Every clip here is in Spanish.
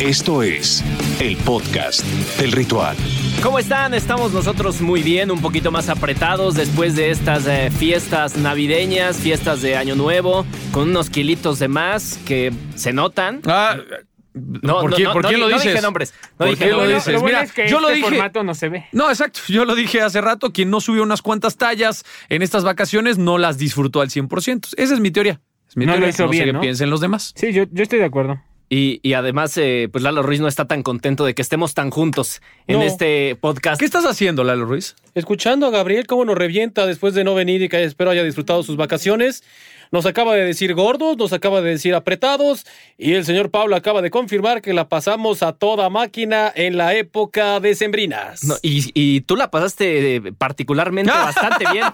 Esto es el podcast del ritual. ¿Cómo están? Estamos nosotros muy bien, un poquito más apretados después de estas eh, fiestas navideñas, fiestas de Año Nuevo, con unos kilitos de más que se notan. Ah, No, ¿por, no, qué, no, por no qué di- lo no dices? dije nombres, no ¿Por dije qué lo nombres. dices? Lo bueno Mira, es que yo lo este dije. formato no se ve. No, exacto. Yo lo dije hace rato. Quien no subió unas cuantas tallas en estas vacaciones no las disfrutó al 100%. Esa es mi teoría. Es mi No lo teoría. hizo no sé bien, qué ¿no? piensen los demás. Sí, yo, yo estoy de acuerdo. Y, y además, eh, pues Lalo Ruiz no está tan contento de que estemos tan juntos en No. este podcast. ¿Qué estás haciendo, Lalo Ruiz? Escuchando a Gabriel cómo nos revienta después de no venir y que espero haya disfrutado sus vacaciones. Nos acaba de decir gordos, nos acaba de decir apretados y el señor Pablo acaba de confirmar que la pasamos a toda máquina en la época de sembrinas. No, y, y tú la pasaste eh, particularmente bastante bien.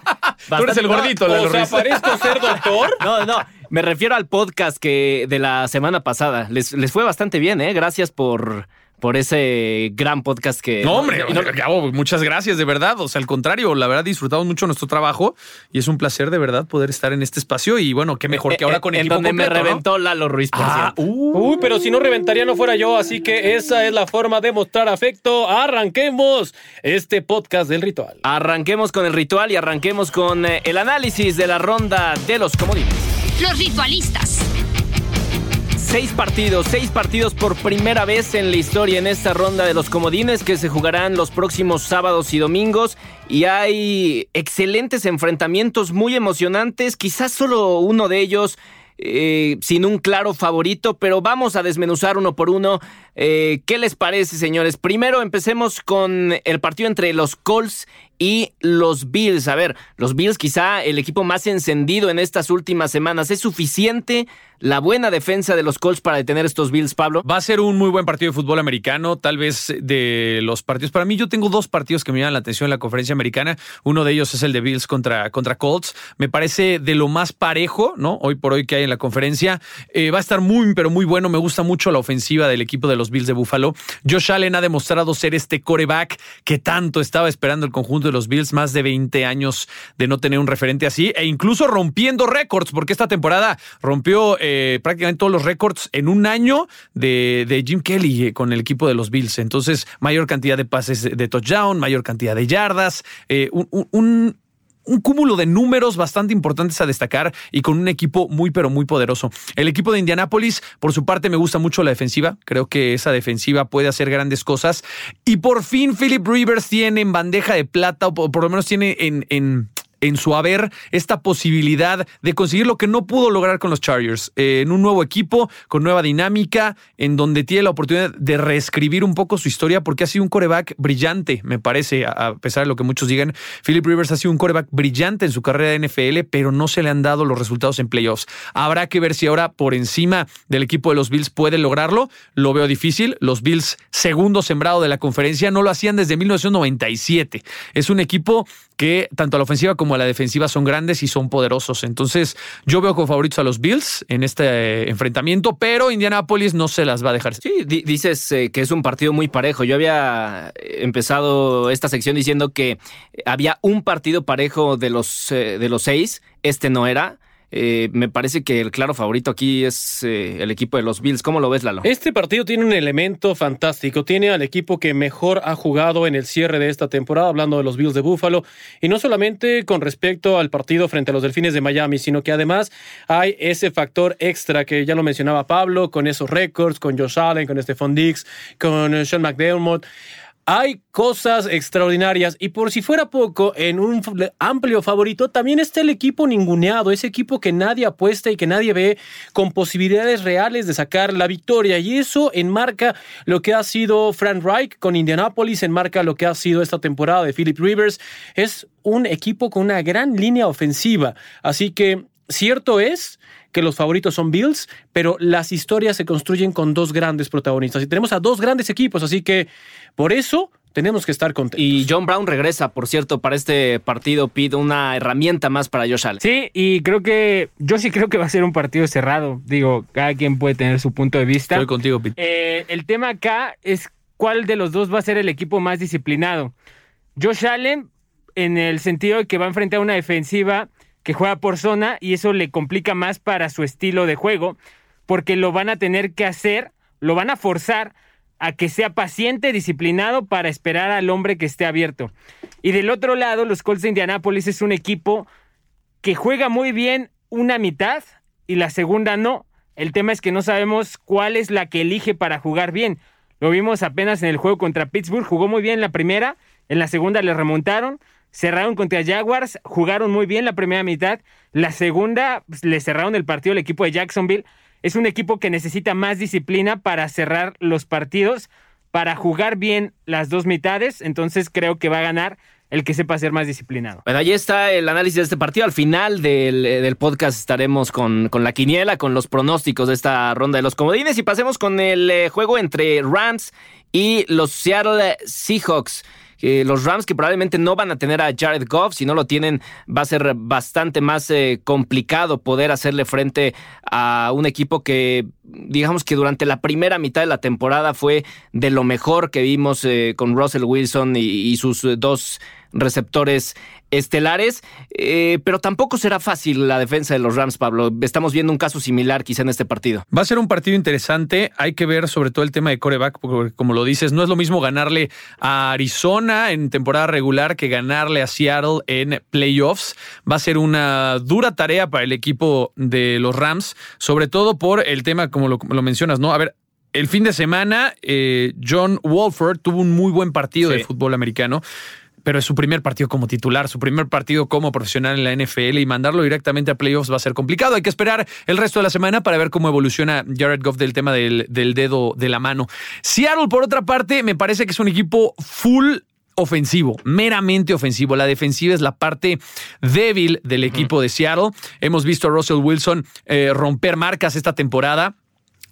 Tú eres el gordito, Lalo o sea, Ruiz. parezco ser doctor. No, no, me refiero al podcast que de la semana pasada. Les, les fue bastante bien, ¿eh? Gracias por, por ese gran podcast que... No, hombre, Y no- Gabo, muchas gracias, de verdad. O sea, al contrario, la verdad, disfrutamos mucho nuestro trabajo y es un placer, de verdad, poder estar en este espacio. Y bueno, qué mejor que ahora con Eh, en equipo donde completo, me ¿no? reventó Lalo Ruiz, por Ah, cierto. uh. Uy, pero si no reventaría no fuera yo, así que esa es la forma de mostrar afecto. Arranquemos este podcast del ritual. Arranquemos con el ritual y arranquemos con eh, el análisis de la ronda de los comodines. Los ritualistas. Seis partidos, seis partidos por primera vez en la historia en esta ronda de los comodines que se jugarán los próximos sábados y domingos. Y hay excelentes enfrentamientos muy emocionantes, quizás solo uno de ellos eh, sin un claro favorito, pero vamos a desmenuzar uno por uno. Eh, ¿Qué les parece, señores? Primero empecemos con el partido entre los Colts y los Bills. A ver, los Bills quizá el equipo más encendido en estas últimas semanas. ¿Es suficiente la buena defensa de los Colts para detener estos Bills, Pablo? Va a ser un muy buen partido de fútbol americano, tal vez de los partidos. Para mí, yo tengo dos partidos que me llaman la atención en la conferencia americana. Uno de ellos es el de Bills contra, contra Colts. Me parece de lo más parejo, ¿no? Hoy por hoy que hay en la conferencia. Eh, va a estar muy, pero muy bueno. Me gusta mucho la ofensiva del equipo de los Bills de Buffalo. Josh Allen ha demostrado ser este coreback que tanto estaba esperando el conjunto de los Bills, más de 20 años de no tener un referente así, e incluso rompiendo récords, porque esta temporada rompió eh, prácticamente todos los récords en un año de, de Jim Kelly eh, con el equipo de los Bills. Entonces, mayor cantidad de pases de touchdown, mayor cantidad de yardas, eh, un- un cúmulo de números bastante importantes a destacar y con un equipo muy pero muy poderoso. El equipo de Indianápolis, por su parte, me gusta mucho la defensiva. Creo que esa defensiva puede hacer grandes cosas. Y por fin Philip Rivers tiene en bandeja de plata, o por por lo menos tiene en... en en su haber esta posibilidad de conseguir lo que no pudo lograr con los Chargers, eh, en un nuevo equipo, con nueva dinámica, en donde tiene la oportunidad de reescribir un poco su historia, porque ha sido un coreback brillante, me parece, a, pesar de lo que muchos digan. Philip Rivers ha sido un coreback brillante en su carrera de NFL, pero no se le han dado los resultados en playoffs. Habrá que ver si ahora por encima del equipo de los Bills puede lograrlo. Lo veo difícil. Los Bills, segundo sembrado de la conferencia, no lo hacían desde 1997. Es un equipo que tanto a la ofensiva como a la defensiva son grandes y son poderosos. Entonces, yo veo con favoritos a los Bills en este eh, enfrentamiento, pero Indianapolis no se las va a dejar. Sí, di- dices eh, que es un partido muy parejo. Yo había eh, empezado esta sección diciendo que había un partido parejo de los, de los seis. Este no era. Eh, me parece que el claro favorito aquí es eh, el equipo de los Bills. ¿Cómo lo ves, Lalo? Este partido tiene un elemento fantástico. Tiene al equipo que mejor ha jugado en el cierre de esta temporada, hablando de los Bills de Buffalo. Y no solamente con respecto al partido frente a los Delfines de Miami, sino que además hay ese factor extra que ya lo mencionaba Pablo, con esos récords, con Josh Allen, con Stephon Diggs, con eh, Sean McDermott. Hay cosas extraordinarias y por si fuera poco, en un amplio favorito también está el equipo ninguneado, ese equipo que nadie apuesta y que nadie ve con posibilidades reales de sacar la victoria y eso enmarca lo que ha sido Frank Reich con Indianapolis, enmarca lo que ha sido esta temporada de Philip Rivers. Es un equipo con una gran línea ofensiva, así que cierto es que los favoritos son Bills, pero las historias se construyen con dos grandes protagonistas y tenemos a dos grandes equipos, así que por eso tenemos que estar contentos. Y John Brown regresa, por cierto, para este partido. Pide una herramienta más para Josh Allen. Sí, y creo que yo sí creo que va a ser un partido cerrado. Digo, cada quien puede tener su punto de vista. Estoy contigo, Pete. Eh, el tema acá es cuál de los dos va a ser el equipo más disciplinado. Josh Allen, en el sentido de que va a enfrentar una defensiva que juega por zona y eso le complica más para su estilo de juego, porque lo van a tener que hacer lo van a forzar a que sea paciente, disciplinado para esperar al hombre que esté abierto. Y del otro lado, los Colts de Indianápolis es un equipo que juega muy bien una mitad y la segunda no. El tema es que no sabemos cuál es la que elige para jugar bien. Lo vimos apenas en el juego contra Pittsburgh, jugó muy bien la primera, en la segunda le remontaron, cerraron contra Jaguars, jugaron muy bien la primera mitad, la segunda pues, le cerraron el partido al equipo de Jacksonville. Es un equipo que necesita más disciplina para cerrar los partidos, para jugar bien las dos mitades, entonces creo que va a ganar el que sepa ser más disciplinado. Bueno, ahí está el análisis de este partido. Al final del, eh, del podcast estaremos con, con, la quiniela, con los pronósticos de esta ronda de los comodines y pasemos con el eh, juego entre Rams y los Seattle Seahawks. Eh, los Rams que probablemente no van a tener a Jared Goff, si no lo tienen va a ser bastante más eh, complicado poder hacerle frente a un equipo que digamos que durante la primera mitad de la temporada fue de lo mejor que vimos eh, con Russell Wilson y, y sus dos receptores estelares, eh, pero tampoco será fácil la defensa de los Rams, Pablo. Estamos viendo un caso similar quizá en este partido. Va a ser un partido interesante. Hay que ver sobre todo el tema de coreback, porque como lo dices, no es lo mismo ganarle a Arizona en temporada regular que ganarle a Seattle en playoffs. Va a ser una dura tarea para el equipo de los Rams, sobre todo por el tema, como lo, lo mencionas, ¿no? A ver, el fin de semana, eh, John Wolford tuvo un muy buen partido sí. de fútbol americano pero es su primer partido como titular, su primer partido como profesional en la NFL y mandarlo directamente a playoffs va a ser complicado. Hay que esperar el resto de la semana para ver cómo evoluciona Jared Goff del tema del, del dedo de la mano. Seattle, por otra parte, me parece que es un equipo full ofensivo, meramente ofensivo. La defensiva es la parte débil del equipo de Seattle. Hemos visto a Russell Wilson eh, romper marcas esta temporada.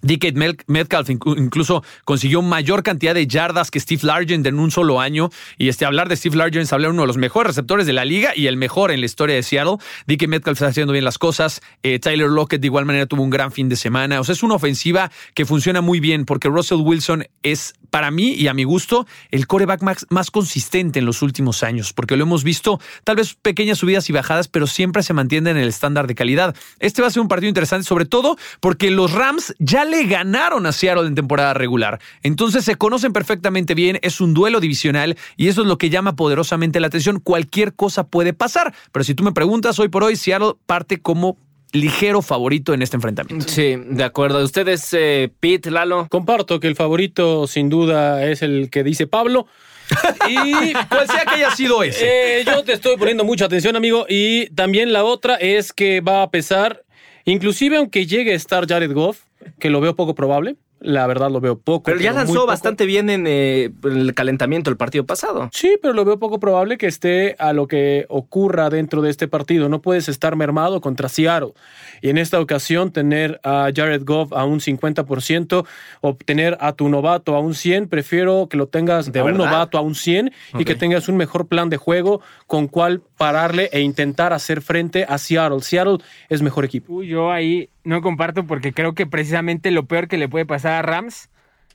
DK Metcalf incluso consiguió mayor cantidad de yardas que Steve Largent en un solo año. Y este, hablar de Steve Largent es hablar de uno de los mejores receptores de la liga y el mejor en la historia de Seattle. DK Metcalf está haciendo bien las cosas. Eh, Tyler Lockett de igual manera tuvo un gran fin de semana. O sea, es una ofensiva que funciona muy bien porque Russell Wilson es, para mí y a mi gusto, el coreback más, más consistente en los últimos años. Porque lo hemos visto, tal vez pequeñas subidas y bajadas, pero siempre se mantiene en el estándar de calidad. Este va a ser un partido interesante, sobre todo porque los Rams ya le ganaron a Seattle en temporada regular. Entonces se conocen perfectamente bien, es un duelo divisional y eso es lo que llama poderosamente la atención. Cualquier cosa puede pasar, pero si tú me preguntas, hoy por hoy Seattle parte como ligero favorito en este enfrentamiento. Sí, de acuerdo. ¿Ustedes, eh, Pete, Lalo? Comparto que el favorito sin duda es el que dice Pablo. y cual sea que haya sido ese. Eh, yo te estoy poniendo mucha atención, amigo. Y también la otra es que va a pesar, inclusive aunque llegue a estar Jared Goff, que lo veo poco probable. La verdad lo veo poco. Pero ya lanzó bastante bien en, eh, en, el calentamiento el partido pasado. Sí, pero lo veo poco probable que esté a lo que ocurra dentro de este partido. No puedes estar mermado contra Seattle. Y en esta ocasión tener a Jared Goff a un 50% o tener a tu novato a un 100, prefiero que lo tengas de un novato a un 100 okay. y que tengas un mejor plan de juego con cual pararle e intentar hacer frente a Seattle. Seattle es mejor equipo. Uy, yo ahí no comparto porque creo que precisamente lo peor que le puede pasar a Rams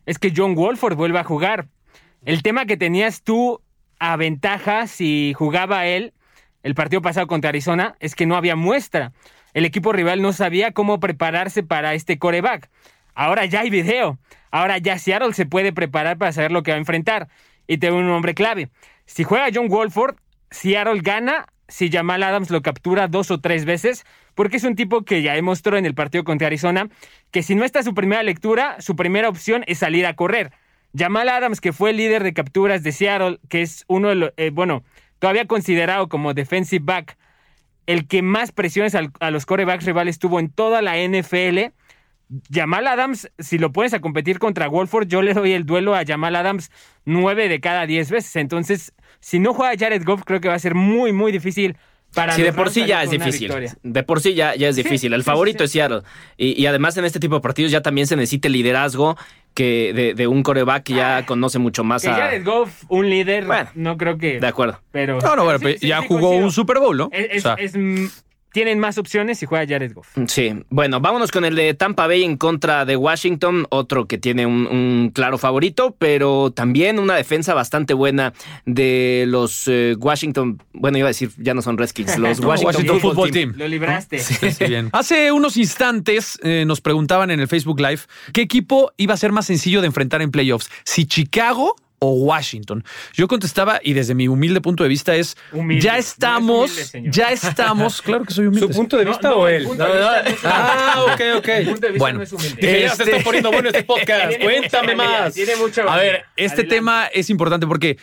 es que John Wolford vuelva a jugar. El tema que tenías tú a ventaja si jugaba él el partido pasado contra Arizona es que no había muestra. El equipo rival no sabía cómo prepararse para este coreback. Ahora ya hay video. Ahora ya Seattle se puede preparar para saber lo que va a enfrentar. Y tengo un nombre clave. Si juega John Wolford, Seattle gana si Jamal Adams lo captura dos o tres veces, porque es un tipo que ya demostró en el partido contra Arizona que si no está su primera lectura, su primera opción es salir a correr. Jamal Adams, que fue el líder de capturas de Seattle, que es uno de los, eh, bueno, todavía considerado como defensive back, el que más presiones al, a los corebacks rivales tuvo en toda la NFL. Jamal Adams, si lo pones a competir contra Wolford, yo le doy el duelo a Jamal Adams nueve de cada diez veces. Entonces, si no juega Jared Goff, creo que va a ser muy, muy difícil para sí, de por sí ya es difícil. Victoria. De por sí ya, ya es difícil. Sí, el favorito sí, es Seattle. Y, y, además en este tipo de partidos ya también se necesita liderazgo que de, de un coreback que ya ah, conoce mucho más que a. Jared Goff, un líder, bueno, no creo que. De acuerdo. Pero. No, no, bueno, ya jugó un Super Bowl, ¿no? Es, o sea. es, es tienen más opciones si juega Jared Goff. Sí, bueno, vámonos con el de Tampa Bay en contra de Washington, otro que tiene un, un claro favorito, pero también una defensa bastante buena de los eh, Washington, bueno, iba a decir, ya no son Redskins, los Washington, Washington Football Team. Team. Lo libraste. Sí, bien. Hace unos instantes eh, nos preguntaban en el Facebook Live qué equipo iba a ser más sencillo de enfrentar en playoffs, si Chicago o Washington. Yo contestaba y desde mi humilde punto de vista es Humilde. ya No es estamos, humilde, ya estamos, claro que soy humilde. ¿Su punto de vista no, o él? Ah, ok, ok. punto de vista Bueno. no es humilde. Dije, ya se Este- está poniendo bueno este podcast. Cuéntame más. Tiene mucha A ver, este Adelante. tema es importante porque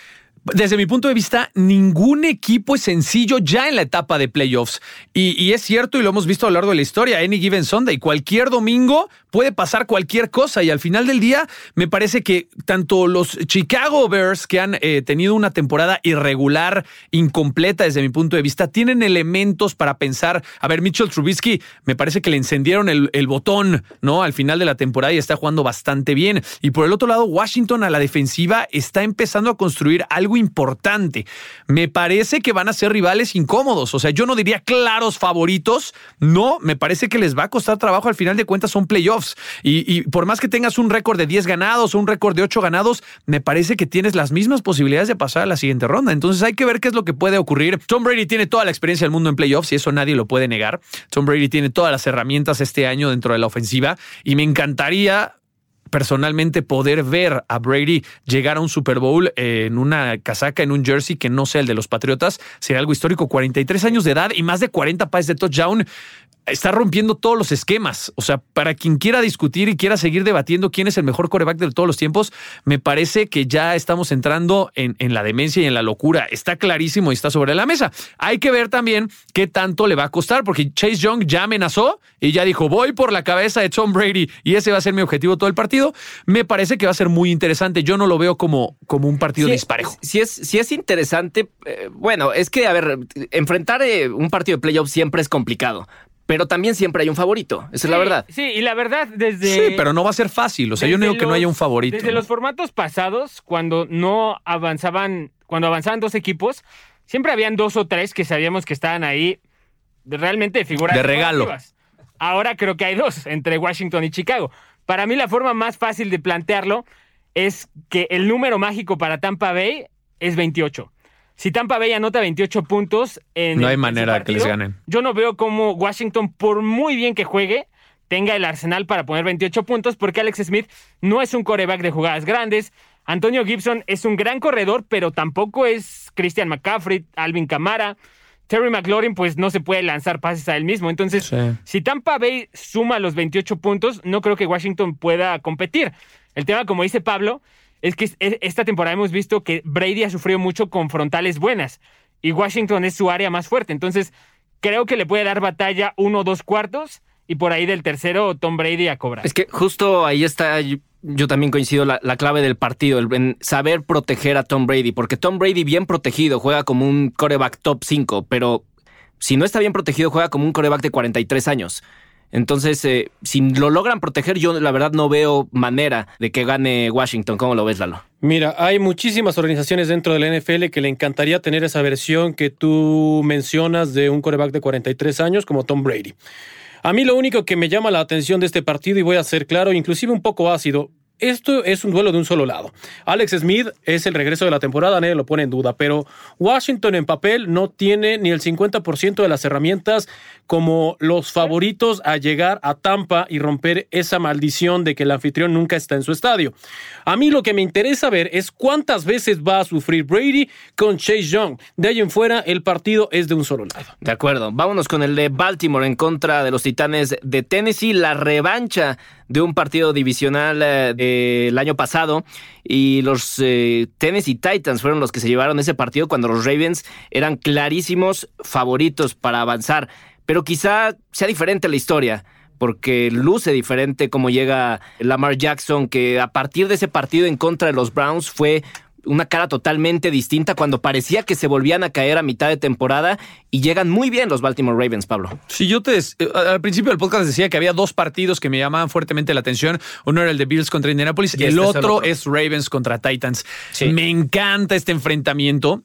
desde mi punto de vista, ningún equipo es sencillo ya en la etapa de playoffs. Y, es cierto, y lo hemos visto a lo largo de la historia, Any Given Sunday, cualquier domingo puede pasar cualquier cosa. Y al final del día, me parece que tanto los Chicago Bears, que han eh, tenido una temporada irregular, incompleta desde mi punto de vista, tienen elementos para pensar, a ver, Mitchell Trubisky, me parece que le encendieron el botón, ¿no? Al final de la temporada y está jugando bastante bien. Y por el otro lado, Washington a la defensiva está empezando a construir algo importante. Me parece que van a ser rivales incómodos. O sea, yo no diría claros favoritos. No, me parece que les va a costar trabajo. Al final de cuentas son playoffs. Y, y por más que tengas un récord de 10 ganados o un récord de 8 ganados, me parece que tienes las mismas posibilidades de pasar a la siguiente ronda. Entonces hay que ver qué es lo que puede ocurrir. Tom Brady tiene toda la experiencia del mundo en playoffs y eso nadie lo puede negar. Tom Brady tiene todas las herramientas este año dentro de la ofensiva y me encantaría personalmente poder ver a Brady llegar a un Super Bowl en una casaca, en un jersey que no sea el de los Patriotas, sería algo histórico. 43 años de edad y más de 40 pases de touchdown. Está rompiendo todos los esquemas. O sea, para quien quiera discutir y quiera seguir debatiendo quién es el mejor coreback de todos los tiempos, me parece que ya estamos entrando en, en la demencia y en la locura. Está clarísimo y está sobre la mesa. Hay que ver también qué tanto le va a costar, porque Chase Young ya amenazó y ya dijo: Voy por la cabeza de Tom Brady y ese va a ser mi objetivo todo el partido. Me parece que va a ser muy interesante. Yo no lo veo como, como un partido Sí, disparejo. Si es, si es interesante, eh, bueno, es que, a ver, enfrentar eh, un partido de playoff siempre es complicado, pero también siempre hay un favorito, esa es la verdad. Sí, y la verdad, desde. Sí, pero no va a ser fácil. O sea, yo no digo que no haya los- un favorito. Desde los formatos pasados, cuando no avanzaban, cuando avanzaban dos equipos, siempre habían dos o tres que sabíamos que estaban ahí de- realmente de figuras. De regalo. Ahora creo que hay dos, entre Washington y Chicago. Para mí la forma más fácil de plantearlo es que el número mágico para Tampa Bay es 28. Si Tampa Bay anota 28 puntos en No hay manera de que les partido, ganen. Yo no veo cómo Washington, por muy bien que juegue, tenga el arsenal para poner 28 puntos, porque Alex Smith no es un coreback de jugadas grandes. Antonio Gibson es un gran corredor, pero tampoco es Christian McCaffrey, Alvin Kamara. Terry McLaurin, pues no se puede lanzar pases a él mismo. Entonces, Sí. si Tampa Bay suma los 28 puntos, no creo que Washington pueda competir. El tema, como dice Pablo, es que es- esta temporada hemos visto que Brady ha sufrido mucho con frontales buenas y Washington es su área más fuerte. Entonces, creo que le puede dar batalla uno o dos cuartos y por ahí del tercero Tom Brady a cobrar. Es que justo ahí está, yo, también coincido, la, la clave del partido, en saber proteger a Tom Brady, porque Tom Brady bien protegido juega como un coreback top 5, pero si no está bien protegido juega como un coreback de 43 años. Entonces, eh, si lo logran proteger, yo la verdad no veo manera de que gane Washington. ¿Cómo lo ves, Lalo? Mira, hay muchísimas organizaciones dentro de la NFL que le encantaría tener esa versión que tú mencionas de un coreback de 43 años como Tom Brady. A mí lo único que me llama la atención de este partido, y voy a ser claro, inclusive un poco ácido, esto es un duelo de un solo lado. Alex Smith es el regreso de la temporada, nadie lo pone en duda, pero Washington en papel no tiene ni el 50% de las herramientas como los favoritos a llegar a Tampa y romper esa maldición de que el anfitrión nunca está en su estadio. A mí lo que me interesa ver es cuántas veces va a sufrir Brady con Chase Young. De ahí en fuera, el partido es de un solo lado. De acuerdo. Vámonos con el de Baltimore en contra de los Titanes de Tennessee. La revancha de un partido divisional eh, del año pasado. Y los eh, Tennessee Titans fueron los que se llevaron ese partido cuando los Ravens eran clarísimos favoritos para avanzar. Pero quizá sea diferente la historia. Porque luce diferente cómo llega Lamar Jackson, que a partir de ese partido en contra de los Browns fue una cara totalmente distinta cuando parecía que se volvían a caer a mitad de temporada y llegan muy bien los Baltimore Ravens, Pablo. Si yo te eh, al principio del podcast decía que había dos partidos que me llamaban fuertemente la atención. Uno era el de Bills contra Indianapolis y, el este es el otro es Ravens contra Titans. Sí. Me encanta este enfrentamiento.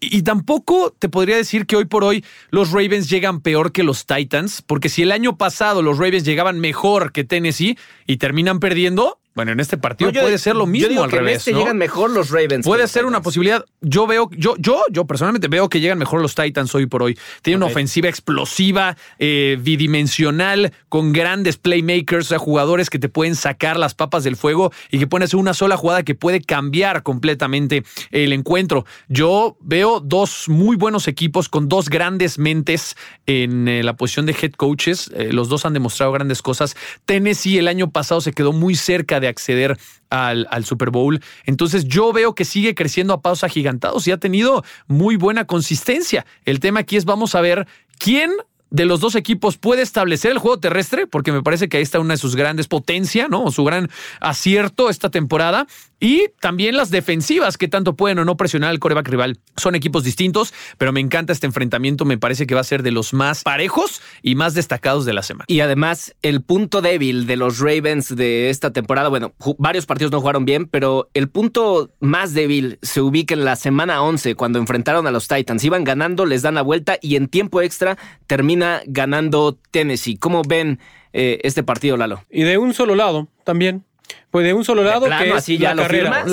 y, tampoco te podría decir que hoy por hoy los Ravens llegan peor que los Titans, porque si el año pasado los Ravens llegaban mejor que Tennessee y terminan perdiendo, bueno, en este partido puede ser lo mismo yo al revés. En este llegan mejor los Ravens. Puede ser una posibilidad. Yo veo, yo, yo, yo personalmente veo que llegan mejor los Titans hoy por hoy. Tiene una ofensiva explosiva, eh, bidimensional, con grandes playmakers, o sea, jugadores que te pueden sacar las papas del fuego y que pueden hacer una sola jugada que puede cambiar completamente el encuentro. Yo veo dos muy buenos equipos con dos grandes mentes en eh, la posición de head coaches. Eh, los dos han demostrado grandes cosas. Tennessee el año pasado se quedó muy cerca de acceder al, Super Bowl. Entonces yo veo que sigue creciendo a pasos agigantados y ha tenido muy buena consistencia. El tema aquí es vamos a ver quién de los dos equipos puede establecer el juego terrestre, porque me parece que ahí está una de sus grandes potencias, ¿no? O su gran acierto esta temporada. Y también las defensivas que tanto pueden o no presionar al coreback rival. Son equipos distintos, pero me encanta este enfrentamiento. Me parece que va a ser de los más parejos y más destacados de la semana. Y además, el punto débil de los Ravens de esta temporada, bueno, varios partidos no jugaron bien, pero el punto más débil se ubica en la semana 11, cuando enfrentaron a los Titans. Iban ganando, les dan la vuelta y en tiempo extra termina ganando Tennessee. ¿Cómo ven eh, este partido, Lalo? Y de un solo lado también. Pues de un solo lado, que es así ya la carrera.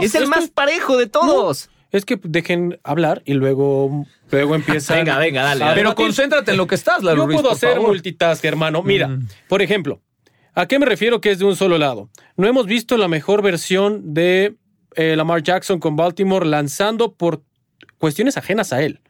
es el más parejo de todos. es que dejen hablar y luego, luego empieza. venga, venga, dale. Pero concéntrate en lo que estás, Lalo Yo puedo hacer multitask, hermano. Mira, mm. por ejemplo, ¿a qué me refiero que es de un solo lado? No hemos visto la mejor versión de eh, Lamar Jackson con Baltimore lanzando por cuestiones ajenas a él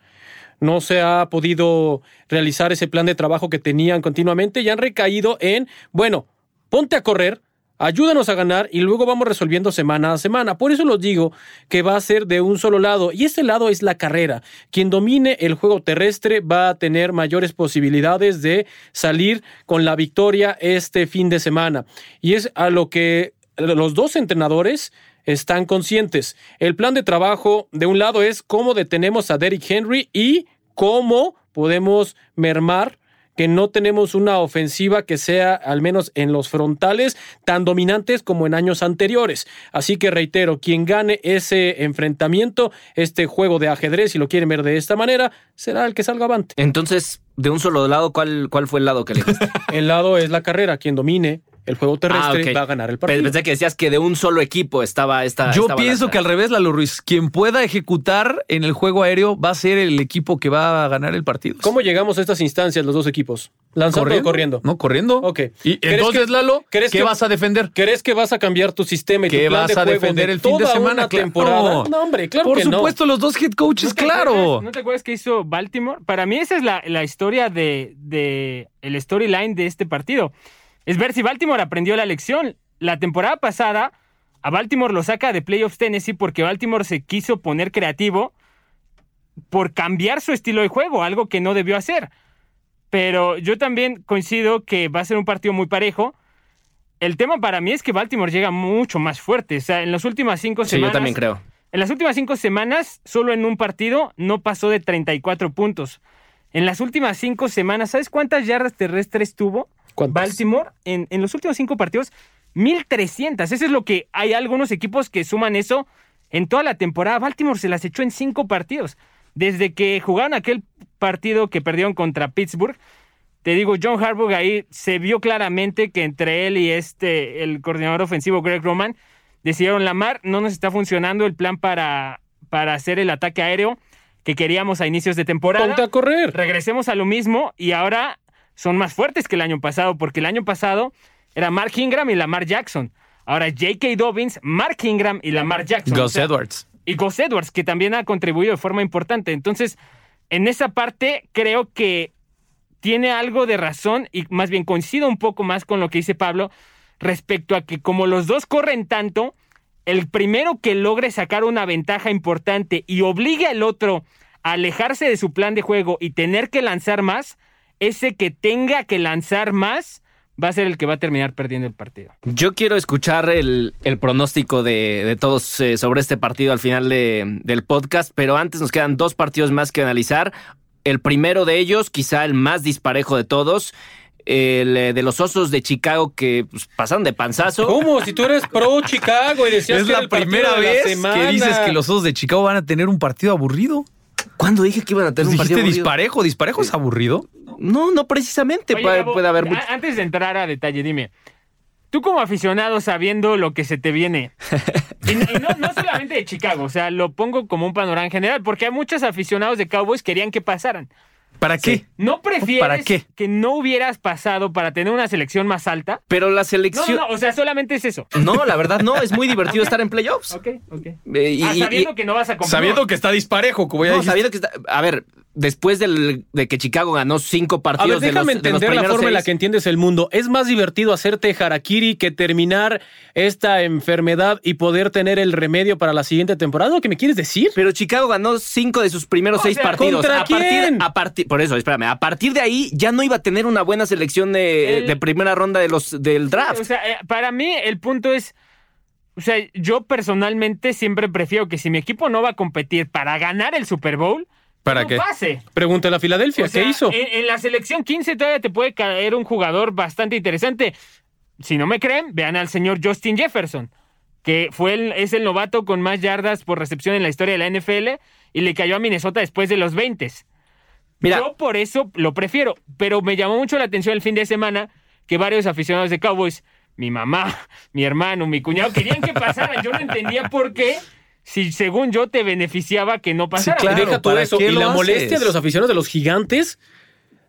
no se ha podido realizar ese plan de trabajo que tenían continuamente y han recaído en, bueno, ponte a correr, Ayúdanos a ganar y luego vamos resolviendo semana a semana. Por eso los digo que va a ser de un solo lado y ese lado es la carrera. Quien domine el juego terrestre va a tener mayores posibilidades de salir con la victoria este fin de semana. Y es a lo que los dos entrenadores están conscientes. El plan de trabajo de un lado es cómo detenemos a Derrick Henry y cómo podemos mermar que no tenemos una ofensiva que sea, al menos en los frontales, tan dominantes como en años anteriores. Así que reitero, quien gane ese enfrentamiento, este juego de ajedrez, si lo quieren ver de esta manera, será el que salga avante. Entonces, de un solo lado, ¿cuál, cuál fue el lado que le El lado es la carrera, quien domine el juego terrestre ah, va a ganar el partido. Pensé que decías que de un solo equipo estaba esta. Yo pienso que al revés, Lalo Ruiz. Quien pueda ejecutar en el juego aéreo va a ser el equipo que va a ganar el partido. ¿Cómo llegamos a estas instancias los dos equipos? ¿Lanzando o corriendo? No, corriendo. Ok. Y entonces, Lalo, ¿qué que, vas a defender? ¿Crees que vas a cambiar tu sistema y ¿Qué tu plan vas a defender el fin de semana? temporada? No, hombre, claro Por supuesto, los dos head coaches, claro. ¿No te acuerdas que hizo Baltimore? Para mí esa es la, la historia de, de el storyline de este partido es ver si Baltimore aprendió la lección. La temporada pasada, a Baltimore lo saca de playoffs Tennessee porque Baltimore se quiso poner creativo por cambiar su estilo de juego, algo que no debió hacer. Pero yo también coincido que va a ser un partido muy parejo. El tema para mí es que Baltimore llega mucho más fuerte. O sea, en las últimas cinco semanas. Sí, yo también creo. En las últimas cinco semanas, solo en un partido no pasó de 34 puntos. En las últimas cinco semanas, ¿sabes cuántas yardas terrestres tuvo? Baltimore en, en, los últimos cinco partidos, 1300. Eso es lo que hay algunos equipos que suman eso en toda la temporada. Baltimore se las echó en cinco partidos. Desde que jugaron aquel partido que perdieron contra Pittsburgh, te digo, John Harbaugh ahí se vio claramente que entre él y este, el coordinador ofensivo Greg Roman, decidieron Lamar, no nos está funcionando el plan para, para hacer el ataque aéreo que queríamos a inicios de temporada. Ponte a correr. Regresemos a lo mismo y ahora son más fuertes que el año pasado, porque el año pasado era Mark Ingram y Lamar Jackson. Ahora J.K. Dobbins, Mark Ingram y Lamar Jackson. Gus Edwards. Y Gus Edwards, que también ha contribuido de forma importante. Entonces, en esa parte creo que tiene algo de razón y más bien coincido un poco más con lo que dice Pablo respecto a que como los dos corren tanto, el primero que logre sacar una ventaja importante y obligue al otro a alejarse de su plan de juego y tener que lanzar más, ese que tenga que lanzar más va a ser el que va a terminar perdiendo el partido. Yo quiero escuchar el, pronóstico de, todos eh, sobre este partido al final del podcast, pero antes nos quedan dos partidos más que analizar. El primero de ellos, quizá el más disparejo de todos, el eh, de los Osos de Chicago que pues, pasaron de panzazo. ¿Cómo? Si tú eres pro Chicago y decías Es que era la el partido primera de la vez que dices que los Osos de Chicago van a tener un partido aburrido. ¿Cuándo dije que iban a tener Pues un partido dijiste aburrido? disparejo. ¿Disparejo es aburrido? No, no precisamente. Oye, puede, Gabo, puede haber mucho- Antes de entrar a detalle, dime. Tú como aficionado sabiendo lo que se te viene, y, no- y no, no solamente de Chicago, o sea, lo pongo como un panorama general, porque hay muchos aficionados de Cowboys querían que pasaran. ¿Para qué? ¿No prefieres ¿Para qué? que no hubieras pasado para tener una selección más alta? Pero la No, no, selección. no, o sea, solamente es eso. No, la verdad no. Es muy divertido estar en playoffs. Ok, ok. Eh, y- Ah, y- sabiendo y- que no vas a competir. Sabiendo que está disparejo, como ya no, dijiste. sabiendo que está- A ver, después del- de que Chicago ganó cinco A ver, partidos de los, déjame de los entender la forma en la que entiendes el mundo. Es más divertido hacerte harakiri que terminar esta enfermedad y poder tener el remedio para la siguiente temporada. ¿Es ¿Lo que me quieres decir? Pero Chicago ganó cinco de sus primeros O seis sea, partidos. ¿contra a partir, quién? a partir, por eso, espérame. A partir de ahí ya no iba a tener una buena selección de, El- de primera ronda de los del draft. O sea, eh, para mí el punto es, o sea, yo personalmente siempre prefiero que si mi equipo no va a competir para ganar el Super Bowl, ¿Para no qué? pase. Pregúntale a Filadelfia, O sea, ¿qué hizo? En, en la selección 15 todavía te puede caer un jugador bastante interesante. Si no me creen, vean al señor Justin Jefferson, que fue el- es el novato con más yardas por recepción en la historia de la NFL y le cayó a Minnesota después de los 20. Mira, Yo por eso lo prefiero, pero me llamó mucho la atención el fin de semana que varios aficionados de Cowboys, mi mamá, mi hermano, mi cuñado, querían que pasaran. Yo no entendía por qué, si según yo te beneficiaba que no pasara. claro. Deja todo ¿para eso. qué Y lo la haces? molestia de los aficionados de los gigantes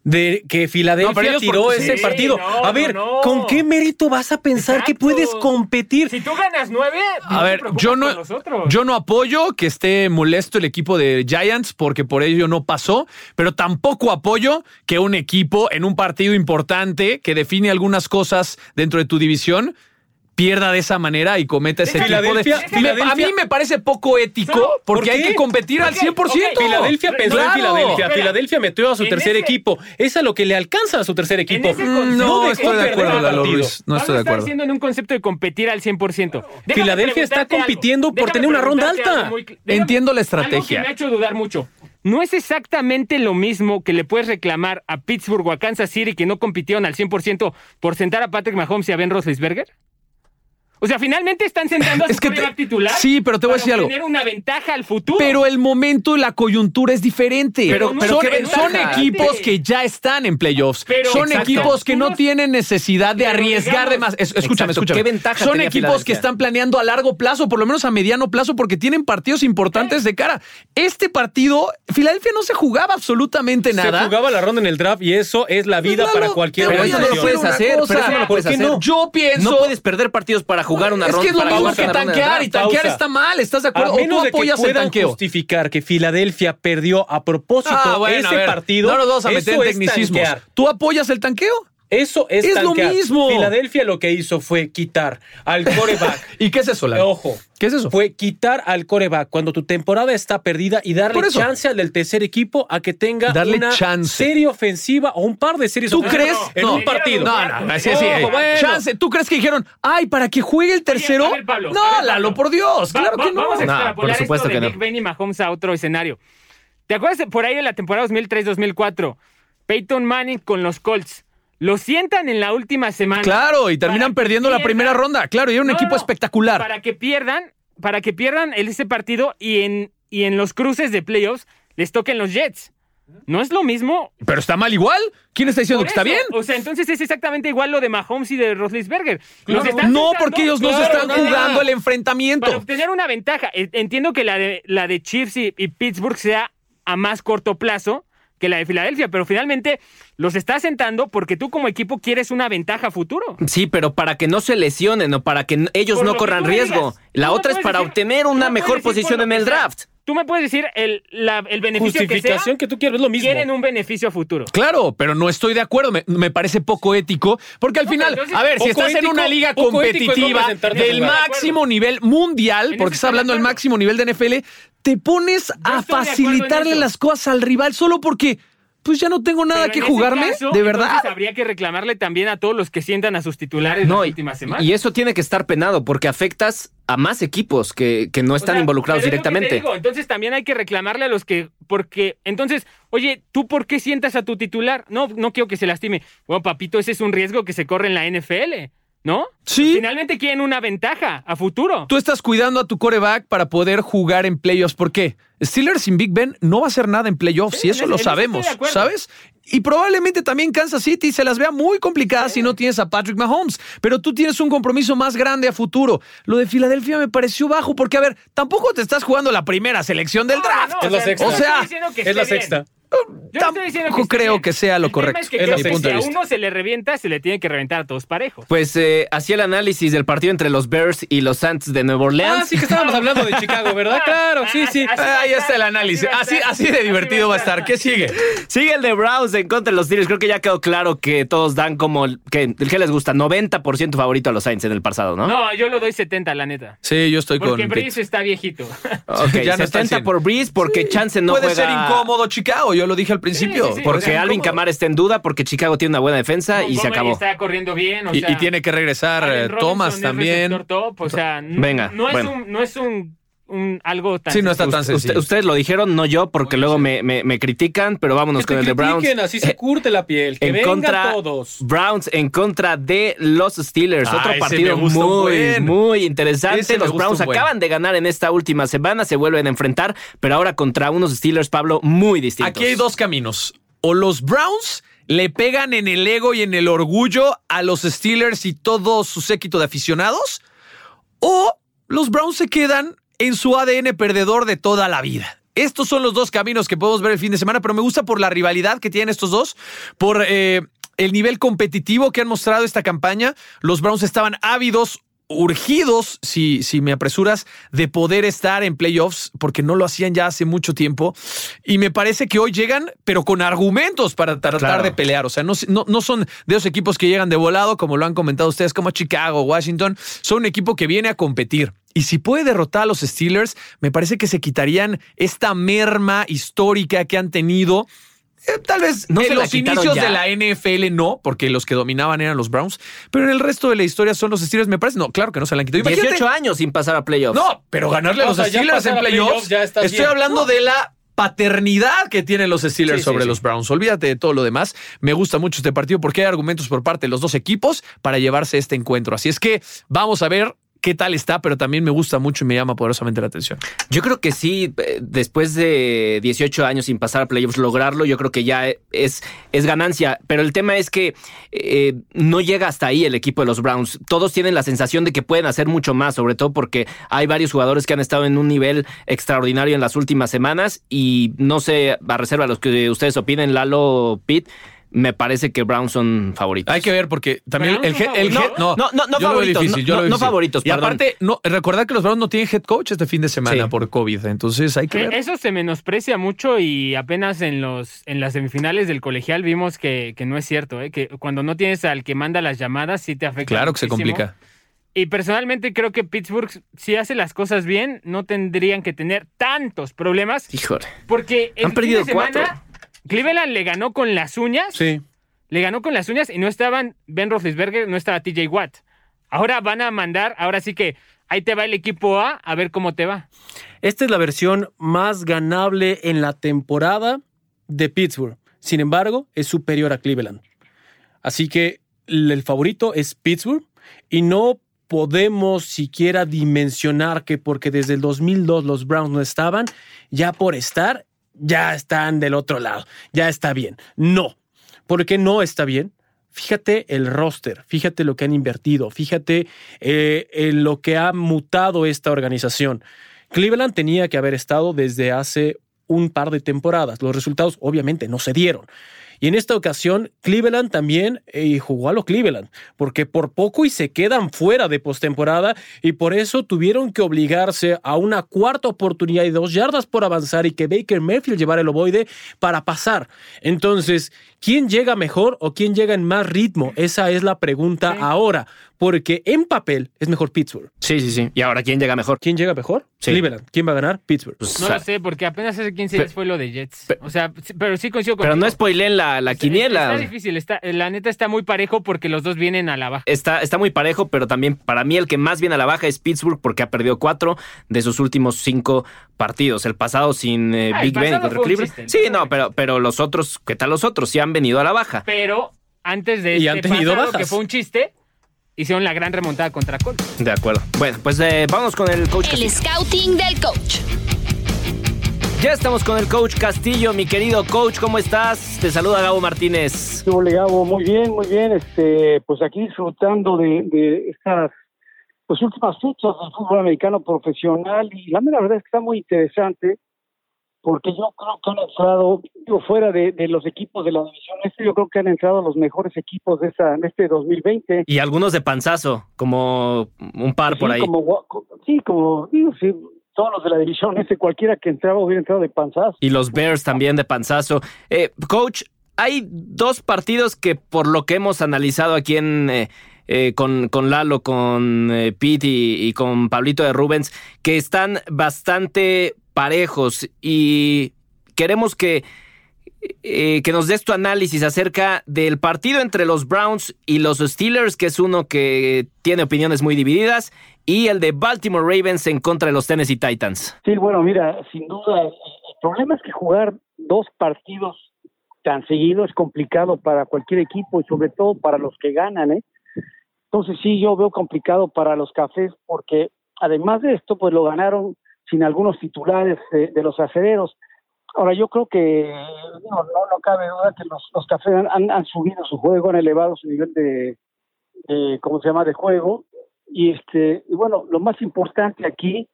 de que Filadelfia No, tiró porque- ese Sí, partido. no, a ver, no, no. ¿con qué mérito vas a pensar que puedes competir? Si tú ganas nueve, no A ver, yo no, los otros. yo no apoyo que esté molesto el equipo de Giants porque por ello no pasó, pero tampoco apoyo que un equipo en un partido importante que define algunas cosas dentro de tu división pierda de esa manera y cometa ese tipo de... A mí me parece poco ético No, porque ¿por hay que competir al Ok, 100%. ok, Filadelfia pensó Claro. en Filadelfia. Espera. Filadelfia metió a su tercer ese- equipo. Es a lo que le alcanza a su tercer equipo. Mm, No, dejó estoy de acuerdo, Lalo. Ruiz. No estoy de está acuerdo. diciendo en un concepto de competir al 100%. Déjame Filadelfia está algo. compitiendo por Déjame tener una ronda alta. algo muy cl- déjame- Entiendo la Algo que estrategia. me ha hecho dudar mucho. ¿No es exactamente lo mismo que le puedes reclamar a Pittsburgh o a Kansas City que no compitieron al 100% por sentar a Patrick Mahomes y a Ben Roethlisberger? O sea, finalmente están sentando a su Es que te- titular. sí, pero te voy a decir algo. obtener una ventaja al futuro. Pero el momento y la coyuntura es diferente. Pero- pero son, son equipos que ya están en playoffs. Pero- son Exacto. equipos que no tienen necesidad de Pero arriesgar digamos- de más. Es- escúchame, Exacto. escúchame. ¿Qué ventaja son equipos que están planeando a largo plazo, por lo menos a mediano plazo, porque tienen partidos importantes de cara. Este partido, Filadelfia no se jugaba absolutamente nada. Se jugaba la ronda en el draft y eso es la vida Lalo, para cualquier Pero eso no lo puedes hacer. cosa. Pero eso no lo puedes. Yo pienso. No puedes perder partidos para jugar una es ronda. que es lo mismo jugar que una tanquear y tanquear Pausa. está mal. ¿Estás de acuerdo? A ¿O tú menos de que apoyas el puedan tanqueo? justificar que Filadelfia perdió a propósito Ah, bueno, ese a ver, partido. No nos vamos a meter en es tecnicismos. tanquear. ¿Tú apoyas el tanqueo? Eso es, Es lo mismo. Filadelfia lo que hizo fue quitar al coreback. ¿Y qué es eso, Lalo? Ojo. ¿Qué es eso? Fue quitar al coreback cuando tu temporada está perdida y darle chance al del tercer equipo a que tenga Darle una chance. serie ofensiva o un par de series ¿Tú ofensivas crees? en No. un partido. No, no, no, así, así. Ojo, bueno. Chance. ¿Tú crees que dijeron, ay, para que juegue el tercero? Pablo, no, Pablo. Lalo, por Dios. Va- claro va- que no. Vamos a No, extrapolar por supuesto esto de que no. Big Ben y Mahomes a otro escenario. ¿Te acuerdas de por ahí de la temporada 2003-2004? Peyton Manning con los Colts. Lo sientan en la última semana. Claro, y terminan perdiendo la primera ronda. Claro, y era un No, equipo no, espectacular. Para que pierdan, para que pierdan ese partido y en, y en los cruces de playoffs les toquen los Jets. ¿No es lo mismo? Pero está mal igual. ¿Quién está diciendo Por que está eso. bien? O sea, entonces es exactamente igual lo de Mahomes y de Claro. están No, porque ellos no se están no, jugando no. el enfrentamiento. Para obtener una ventaja. Entiendo que la de, la de Chiefs y, y Pittsburgh sea a más corto plazo que la de Filadelfia, pero finalmente los está sentando porque tú como equipo quieres una ventaja futuro. Sí, pero para que no se lesionen o para que ellos Por no corran riesgo. digas. La otra es para decir- obtener una me mejor posición en el draft. Tú me puedes decir el, la- el beneficio que sea. Justificación que tú quieres, es lo mismo. Quieren un beneficio a futuro. Claro, pero no estoy de acuerdo. Me, me parece poco ético. Porque al No, final, entonces, a ver, si estás en una liga no competitiva del máximo nivel mundial, porque eso está estoy de hablando del máximo nivel de NFL, te pones a facilitarle las cosas al rival solo porque pues ya no tengo nada Pero que jugarme, caso, de verdad. habría que reclamarle también a todos los que sientan a sus titulares No, las y, últimas semanas. y eso tiene que estar penado porque afectas a más equipos que, que no O están sea, involucrados directamente. digo, Entonces también hay que reclamarle a los que, porque, entonces, oye, ¿tú por qué sientas a tu titular? No, no quiero que se lastime. Bueno, papito, ese es un riesgo que se corre en la NFL, ¿no? Sí. Finalmente quieren una ventaja a futuro. Tú estás cuidando a tu coreback para poder jugar en playoffs. ¿Por qué? Steelers sin Big Ben no va a hacer nada en playoffs Sí, y eso en lo sabemos. ¿sabes? Y probablemente también Kansas City se las vea muy complicadas si no tienes a Patrick Mahomes, pero tú tienes un compromiso más grande a futuro. Lo de Filadelfia me pareció bajo porque, a ver, tampoco te estás jugando la primera selección del No, draft. no, Es la o sea, sexta. O sea, Es la bien. sexta. Yo no estoy diciendo que creo bien. que sea lo El tema correcto. Es que creo que punto si de a vista. uno se le revienta, se le tiene que reventar a todos parejos. Pues eh, hacía el análisis del partido entre los Bears y los Saints de Nueva Orleans. Ah, sí que estábamos hablando de Chicago, ¿verdad? Claro, sí, sí. Así a Ahí está estar, el análisis. Así, estar, así de divertido va a estar. ¿Qué sigue? Sigue el de Browns en contra de los Steelers. Creo que ya quedó claro que todos dan como el que, el que les gusta 90% favorito a los Saints en el pasado, ¿no? No, yo lo doy 70, la neta. Sí, yo estoy Porque con. Breeze está viejito. Ok, Ya no está 70 por Breeze porque Chance no Puede juega. ser incómodo Chicago, yo lo dije al principio. Sí, sí, sí. Porque O sea, Alvin. Kamara está en duda porque Chicago tiene una buena defensa y se acabó. Está corriendo bien. O Y, sea, y tiene que regresar eh, Thomas también. top, o sea, no, Venga, no es, bueno. un, no es un, un algo tan. Sí, no está tan Usted- sencillo. ustedes lo dijeron, no yo, porque luego me, me- me critican, pero vámonos Que con te el de Browns. critiquen, así se curte la piel. Que en vengan contra todos. Browns en contra de los Steelers. Ah, Otro partido muy, buen. muy interesante. Ese los Browns buen. acaban de ganar en esta última semana, se vuelven a enfrentar, pero ahora contra unos Steelers, Pablo, muy distintos. Aquí hay dos caminos. O los Browns le pegan en el ego y en el orgullo a los Steelers y todo su séquito de aficionados, o los Browns se quedan en su ADN perdedor de toda la vida. Estos son los dos caminos que podemos ver el fin de semana, pero me gusta por la rivalidad que tienen estos dos, por eh, el nivel competitivo que han mostrado esta campaña. Los Browns estaban ávidos, urgidos, si, si me apresuras, de poder estar en playoffs, porque no lo hacían ya hace mucho tiempo. Y me parece que hoy llegan, pero con argumentos para tratar Claro. de pelear. O sea, no, no, no son de esos equipos que llegan de volado, como lo han comentado ustedes, como Chicago, Washington. Son un equipo que viene a competir. Y si puede derrotar a los Steelers, me parece que se quitarían esta merma histórica que han tenido. Eh, tal vez ¿No en los inicios ya? de la NFL no, porque los que dominaban eran los Browns, pero en el resto de la historia son los Steelers, me parece. No, claro que no se la han quitado. 18 Imagínate- años sin pasar a playoffs. no, pero ganarle a O los sea, Steelers en playoffs. Estoy bien. hablando de la paternidad que tienen los Steelers Sí, sí, sobre sí. los Browns. Olvídate de todo lo demás. Me gusta mucho este partido porque hay argumentos por parte de los dos equipos para llevarse este encuentro. Así es que vamos a ver qué tal está, pero también me gusta mucho y me llama poderosamente la atención. Yo creo que sí, eh, después de 18 años sin pasar a playoffs, lograrlo, yo creo que ya es, es ganancia. Pero el tema es que eh, no llega hasta ahí el equipo de los Browns. Todos tienen la sensación de que pueden hacer mucho más, sobre todo porque hay varios jugadores que han estado en un nivel extraordinario en las últimas semanas. Y no sé, a reserva los que ustedes opinen, Lalo Pitt. Me parece que Browns son favoritos. Hay que ver porque también el, head- el favoritos. head- no, No, no, no yo lo veo favoritos, difícil, no, yo lo veo no, favoritos, Y perdón. aparte, no, recordad que los Browns no tienen head coach este fin de semana Sí. por COVID, entonces hay que ver. Eso se menosprecia mucho y apenas en los en las semifinales del colegial vimos que, que no es cierto, ¿eh? que cuando no tienes al que manda las llamadas sí te afecta. Claro que se complica. Y personalmente creo que Pittsburgh, si hace las cosas bien, no tendrían que tener tantos problemas. Híjole. Porque el Han perdido de semana, cuatro. Cleveland le ganó con las uñas. Sí. Le ganó con las uñas y no estaban Ben Roethlisberger, no estaba TJ Watt. Ahora van a mandar, ahora sí que ahí te va el equipo A, a ver cómo te va. Esta es la versión más ganable en la temporada de Pittsburgh. Sin embargo, es superior a Cleveland. Así que el favorito es Pittsburgh y no podemos siquiera dimensionar que porque desde el 2002 los Browns no estaban, ya por estar, ya están del otro lado, ya está bien. No. ¿Por qué no está bien? Fíjate el roster, fíjate lo que han invertido, fíjate eh, en lo que ha mutado esta organización. Cleveland tenía que haber estado desde hace un par de temporadas. Los resultados obviamente no se dieron. Y en esta ocasión, Cleveland también eh, jugó a lo Cleveland, porque por poco y se quedan fuera de postemporada y por eso tuvieron que obligarse a una cuarta oportunidad y dos yardas por avanzar y que Baker Mayfield llevara el ovoide para pasar. Entonces, ¿quién llega mejor o quién llega en más ritmo? Esa es la pregunta ahora, porque en papel es mejor Pittsburgh. Sí, sí, sí. ¿Y ahora quién llega mejor? ¿Quién llega mejor? Sí. Cleveland. ¿Quién va a ganar? Pittsburgh. Pues, No o sea, lo sé, porque apenas hace 15 Pe- días fue lo de Jets. o sea, pero sí coincido con pero no spoileen la, la quiniela. Está difícil, está, la neta está muy parejo porque los dos vienen a la baja. Está, está muy parejo, pero también para mí el que más viene a la baja es Pittsburgh porque ha perdido cuatro de sus últimos cinco partidos. El pasado sin eh, Ah, Big Ben contra Cleveland. chiste, Sí, no, pero, pero los otros, ¿qué tal los otros? Sí han venido a la baja. Pero antes de Y este han tenido pasado, bajas. que fue un chiste, hicieron la gran remontada contra Colts. De acuerdo. Bueno, pues eh, vamos con el coach El Castillo. scouting del coach. Ya estamos con el coach Castillo, mi querido coach, ¿cómo estás? Te saluda Gabo Martínez. Yo le hago muy bien, muy bien. Este, pues aquí disfrutando de, de estas pues últimas fechas del fútbol americano profesional y la mera verdad es que está muy interesante porque yo creo que han entrado, digo, fuera de, de los equipos de la división este, yo creo que han entrado los mejores equipos de esta, de este 2020. Y algunos de panzazo, como un par por ahí. Como, sí, como, digo, sí, todos los de la división este, cualquiera que entraba hubiera entrado de panzazo. Y los Bears también de panzazo. Eh, coach, hay dos partidos que por lo que hemos analizado aquí en... eh, eh, con, con Lalo, con eh, Pete y, y con Pablito de Rubens, que están bastante parejos y queremos que, eh, que nos des tu análisis acerca del partido entre los Browns y los Steelers, que es uno que tiene opiniones muy divididas, y el de Baltimore Ravens en contra de los Tennessee Titans. Sí, bueno, mira, sin duda, el problema es que jugar dos partidos tan seguidos es complicado para cualquier equipo y sobre todo para los que ganan, ¿eh? Entonces sí, yo veo complicado para los cafés porque además de esto, pues lo ganaron sin algunos titulares de, los acereros. Ahora yo creo que no, no, cabe duda que los, los cafés han, han- subido su juego, han elevado su nivel de, ¿cómo se llama?, de juego. Y este, y bueno, lo más importante aquí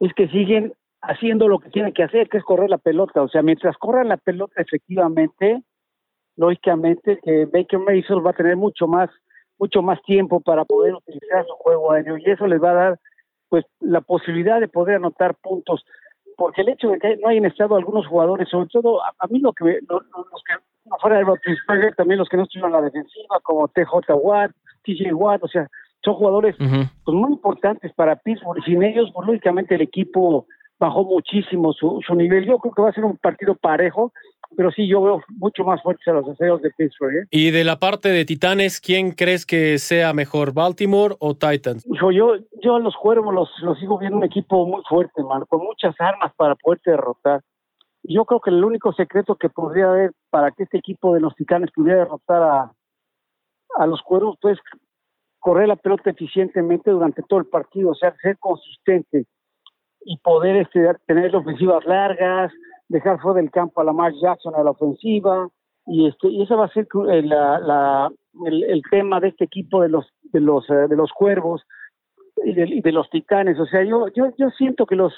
es que siguen haciendo lo que tienen que hacer, que es correr la pelota. O sea, mientras corran la pelota efectivamente, lógicamente que Baker Mayfield va a tener mucho más, mucho más tiempo para poder utilizar su juego aéreo y eso les va a dar pues la posibilidad de poder anotar puntos. Porque el hecho de que no hayan estado algunos jugadores, sobre todo a, a mí lo que me- lo- lo- los que no fuera de también los que no estuvieron en la defensiva, como TJ Watt, TJ Watt, o sea, son jugadores pues muy importantes para Pittsburgh. Sin ellos, pues lógicamente el equipo bajó muchísimo su, su nivel. Yo creo que va a ser un partido parejo, pero sí yo veo mucho más fuertes a los aceros de Pittsburgh. ¿eh? Y de la parte de Titanes, ¿quién crees que sea mejor, Baltimore o Titans? Hijo, yo, yo a los cuervos los, los sigo viendo un equipo muy fuerte, con muchas armas para poderte derrotar. Yo creo que el único secreto que podría haber para que este equipo de los titanes pudiera derrotar a, a los cuervos, pues correr la pelota eficientemente durante todo el partido, o sea, ser consistente y poder este, tener ofensivas largas, dejar fuera del campo a la Mark Jackson a la ofensiva, y este y ese va a ser eh, el, tema de este equipo de los de los eh, cuervos y de, los titanes. O sea yo yo siento que los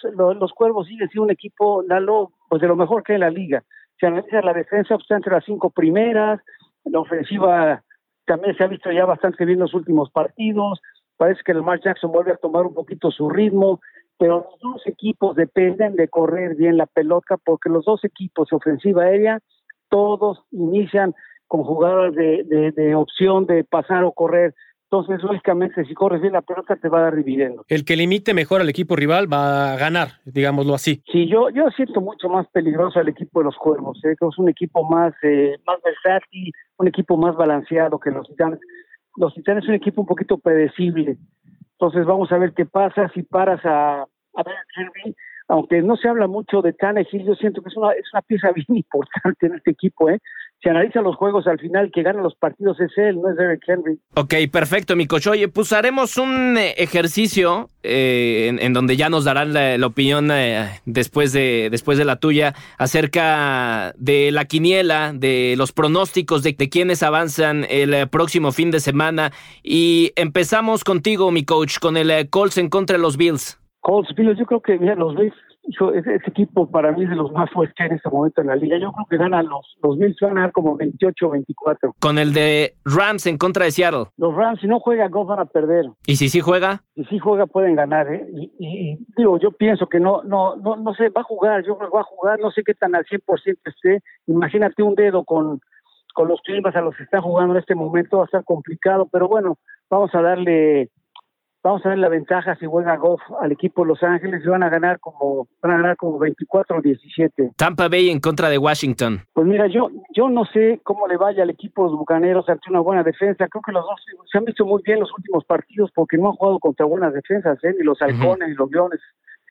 cuervos siguen siendo un equipo Lalo, pues de lo mejor que hay en la liga. Se analiza la defensa está entre las cinco primeras la ofensiva también se ha visto ya bastante bien los últimos partidos. Parece que el Mark Jackson vuelve a tomar un poquito su ritmo pero los dos equipos dependen de correr bien la pelota porque los dos equipos ofensiva aérea todos inician con jugadas de, de, de opción de pasar o correr. Entonces, lógicamente, si corres bien la pelota, te va a dar dividendo. El que limite mejor al equipo rival va a ganar, digámoslo así. Sí, yo, yo siento mucho más peligroso al equipo de los Cuervos. ¿eh? es un equipo más, eh, más versátil, un equipo más balanceado que los Titanes. Los Titanes es un equipo un poquito predecible. Entonces, vamos a ver qué pasa si paras a, a ver Kirby. Aunque no se habla mucho de Tannehill, yo siento que es una, es una pieza bien importante en este equipo. ¿eh? Si analiza los juegos al final, que gana los partidos es él, no es Derek Henry. Ok, perfecto, mi coach. Oye, pues haremos un eh, ejercicio eh, en, en donde ya nos darán la, la opinión eh, después, de, después de la tuya acerca de la quiniela, de los pronósticos de, de quienes avanzan el eh, próximo fin de semana. Y empezamos contigo, mi coach, con el Colts en contra de los Bills. Colts, Bills, yo creo que mira, los Bills, hijo, ese, ese equipo para mí es de los más fuertes en este momento en la liga. Yo creo que ganan los, los Bills van a ganar como 28 o 24. Con el de Rams en contra de Seattle. Los Rams, si no juega, Goff van a perder. Y si sí juega, Si sí juega, pueden ganar. ¿eh? Y, y- y digo, yo pienso que no, no, no, no sé, va a jugar, yo creo que va a jugar, no sé qué tan al 100% esté. Imagínate un dedo con, con los climas a los que están jugando en este momento va a estar complicado, pero bueno, vamos a darle vamos a ver la ventaja si juega Goff al equipo de Los Ángeles y van a ganar como van a ganar como 24 o 17. Tampa Bay en contra de Washington. Pues mira, yo yo no sé cómo le vaya al equipo de los Bucaneros ante una buena defensa. Creo que los dos se han visto muy bien los últimos partidos porque no han jugado contra buenas defensas, ¿eh? ni los halcones ni los leones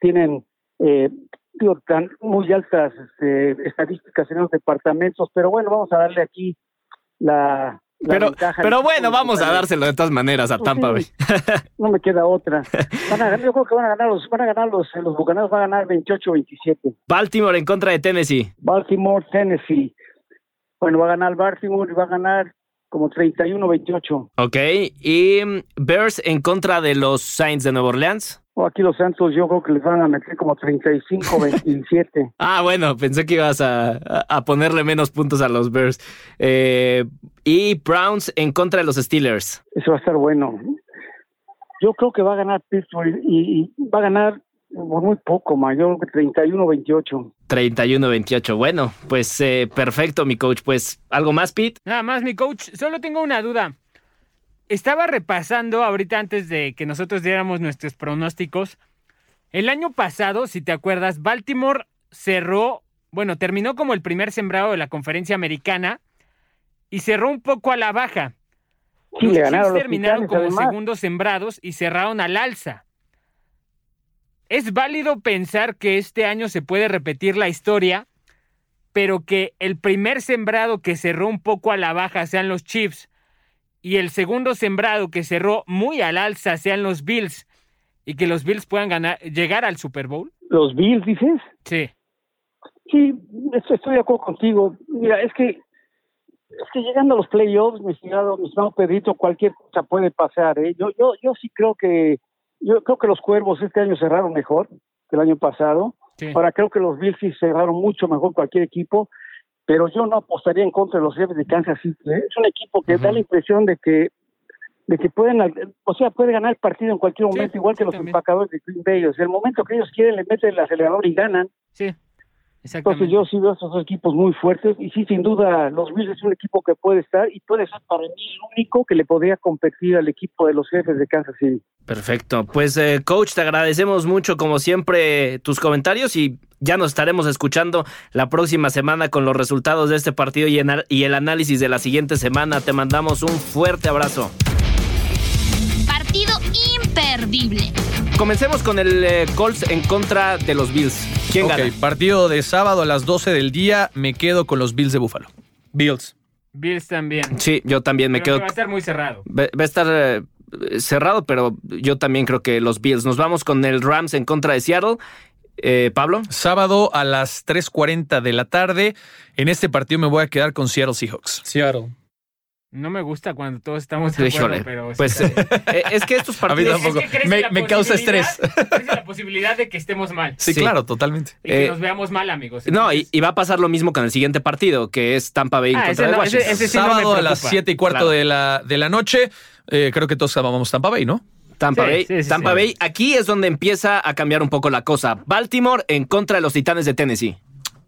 tienen eh, digo, tan muy altas este, estadísticas en los departamentos, pero bueno, vamos a darle aquí la pero, pero bueno, vamos a dárselo de todas maneras a Tampa Bay. no me queda otra. Van a, yo creo que van a ganar los, van a ganar los, los bucaneros van a ganar 28-27. Baltimore en contra de Tennessee. Baltimore, Tennessee. Bueno, va a ganar Baltimore y va a ganar como 31-28. Ok, y mm, Bears en contra de los Saints de Nueva Orleans. Aquí los Santos yo creo que les van a meter como 35-27. ah, bueno, pensé que ibas a, a, ponerle menos puntos a los Bears. Eh, y Browns en contra de los Steelers. Eso va a estar bueno. Yo creo que va a ganar Pittsburgh y, y va a ganar por muy poco, mayor que 31-28. 31-28. Bueno, pues eh, perfecto, mi coach. Pues, ¿algo más, Pete? Nada más, mi coach. Solo tengo una duda. Estaba repasando ahorita antes de que nosotros diéramos nuestros pronósticos. El año pasado, si te acuerdas, Baltimore cerró, bueno, terminó como el primer sembrado de la conferencia americana y cerró un poco a la baja. Sí, los ganaron terminaron como segundos sembrados y cerraron al alza. ¿Es válido pensar que este año se puede repetir la historia, pero que el primer sembrado que cerró un poco a la baja sean los Chiefs y el segundo sembrado que cerró muy al alza sean los Bills y que los Bills puedan ganar, llegar al Super Bowl? ¿Los Bills dices? Sí. Sí, estoy de acuerdo contigo. Mira, es que es que llegando a los playoffs, mi estimado, mi estimado Pedrito, cualquier cosa puede pasar. ¿eh? Yo, yo, yo sí creo que yo creo que los Cuervos este año cerraron mejor que el año pasado. Ahora creo que los Bills cerraron mucho mejor cualquier equipo, pero yo no apostaría en contra de los jefes de Kansas City. ¿eh? Es un equipo que da la impresión de que de que pueden, o sea, puede ganar el partido en cualquier momento, igual que los empacadores de Green Bay. O sea, el momento que ellos quieren le meten el acelerador y ganan. Sí. Entonces yo sí veo estos dos equipos muy fuertes y sí, sin duda, los Bills es un equipo que puede estar y puede ser para mí el único que le podría competir al equipo de los jefes de Kansas City. Perfecto. Pues, eh, coach, te agradecemos mucho, como siempre, tus comentarios y ya nos estaremos escuchando la próxima semana con los resultados de este partido y, y el análisis de la siguiente semana. Te mandamos un fuerte abrazo. Partido imperdible. Comencemos con el eh, Colts en contra de los Bills. ¿Quién gana? Partido de sábado a las 12 del día. Me quedo con los Bills de Buffalo. Bills. Bills también. Sí, yo también me quedo. Va a estar muy cerrado. Va, a estar eh, cerrado, pero yo también creo que los Bills. Nos vamos con el Rams en contra de Seattle. Eh, Pablo. Sábado a las 3.40 de la tarde. En este partido me voy a quedar con Seattle Seahawks. Seattle. No me gusta cuando todos estamos de acuerdo, pero... Pues eh, es que estos partidos... me, causa estrés. la posibilidad de que estemos mal. Sí, claro, totalmente. Y que eh, nos veamos mal, amigos. No, y, va a pasar lo mismo con el siguiente partido, que es Tampa Bay ah, contra Washington. Ese, Sábado a las 7 y cuarto de, la, de la noche. Eh, creo que todos vamos Tampa Bay, ¿no? Tampa Bay. Tampa Bay. Aquí es donde empieza a cambiar un poco la cosa. Baltimore en contra de los Titanes de Tennessee.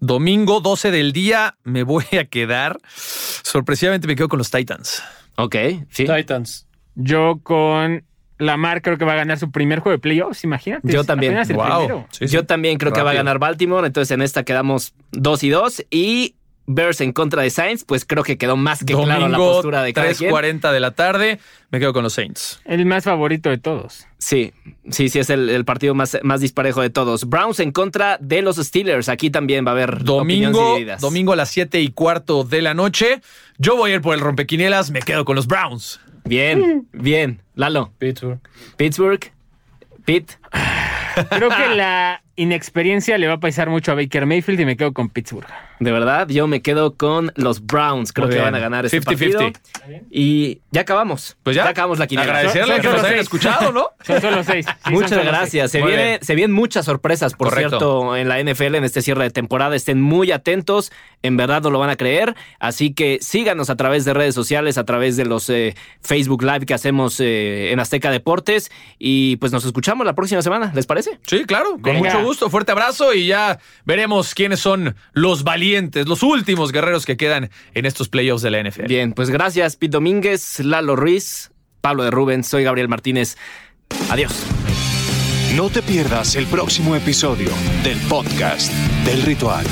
Domingo 12 del día me voy a quedar. Sorpresivamente me quedo con los Titans. Ok, sí. Titans. Yo con Lamar creo que va a ganar su primer juego de playoffs, imagínate. Yo también. Yo también creo que va a ganar Baltimore, entonces en esta quedamos 2 y 2 y Bears en contra de Saints, pues creo que quedó más que claro la postura de cada 3.40 de la tarde, me quedo con los Saints. El más favorito de todos. Sí, sí, sí, es el, partido más, más disparejo de todos. Browns en contra de los Steelers, aquí también va a haber domingo, domingo a las 7 y cuarto de la noche. Yo voy a ir por el rompequinielas, me quedo con los Browns. Bien, bien. Lalo. Pittsburgh. Pittsburgh. Pitt. Creo que la inexperiencia le va a pasar mucho a Baker Mayfield y me quedo con Pittsburgh. De verdad, yo me quedo con los Browns. Creo que van a ganar este 50 -50. partido. Y ya acabamos. Pues ya. Ya acabamos la quiniela. Agradecerle que nos hayan escuchado, ¿no? Son solo seis. muchas gracias. Se, viene, se, vienen muchas sorpresas, por cierto, en la NFL en este cierre de temporada. Estén muy atentos. En verdad no lo van a creer. Así que síganos a través de redes sociales, a través de los eh, Facebook Live que hacemos eh, en Azteca Deportes. Y pues nos escuchamos la próxima semana. ¿Les parece? Sí, claro. Con mucho gusto. Fuerte abrazo y ya veremos quiénes son los valientes valientes, los últimos guerreros que quedan en estos playoffs de la NFL. Bien, pues gracias, Pete Domínguez, Lalo Ruiz, Pablo de Rubens, soy Gabriel Martínez. Adiós. No te pierdas el próximo episodio del podcast del ritual.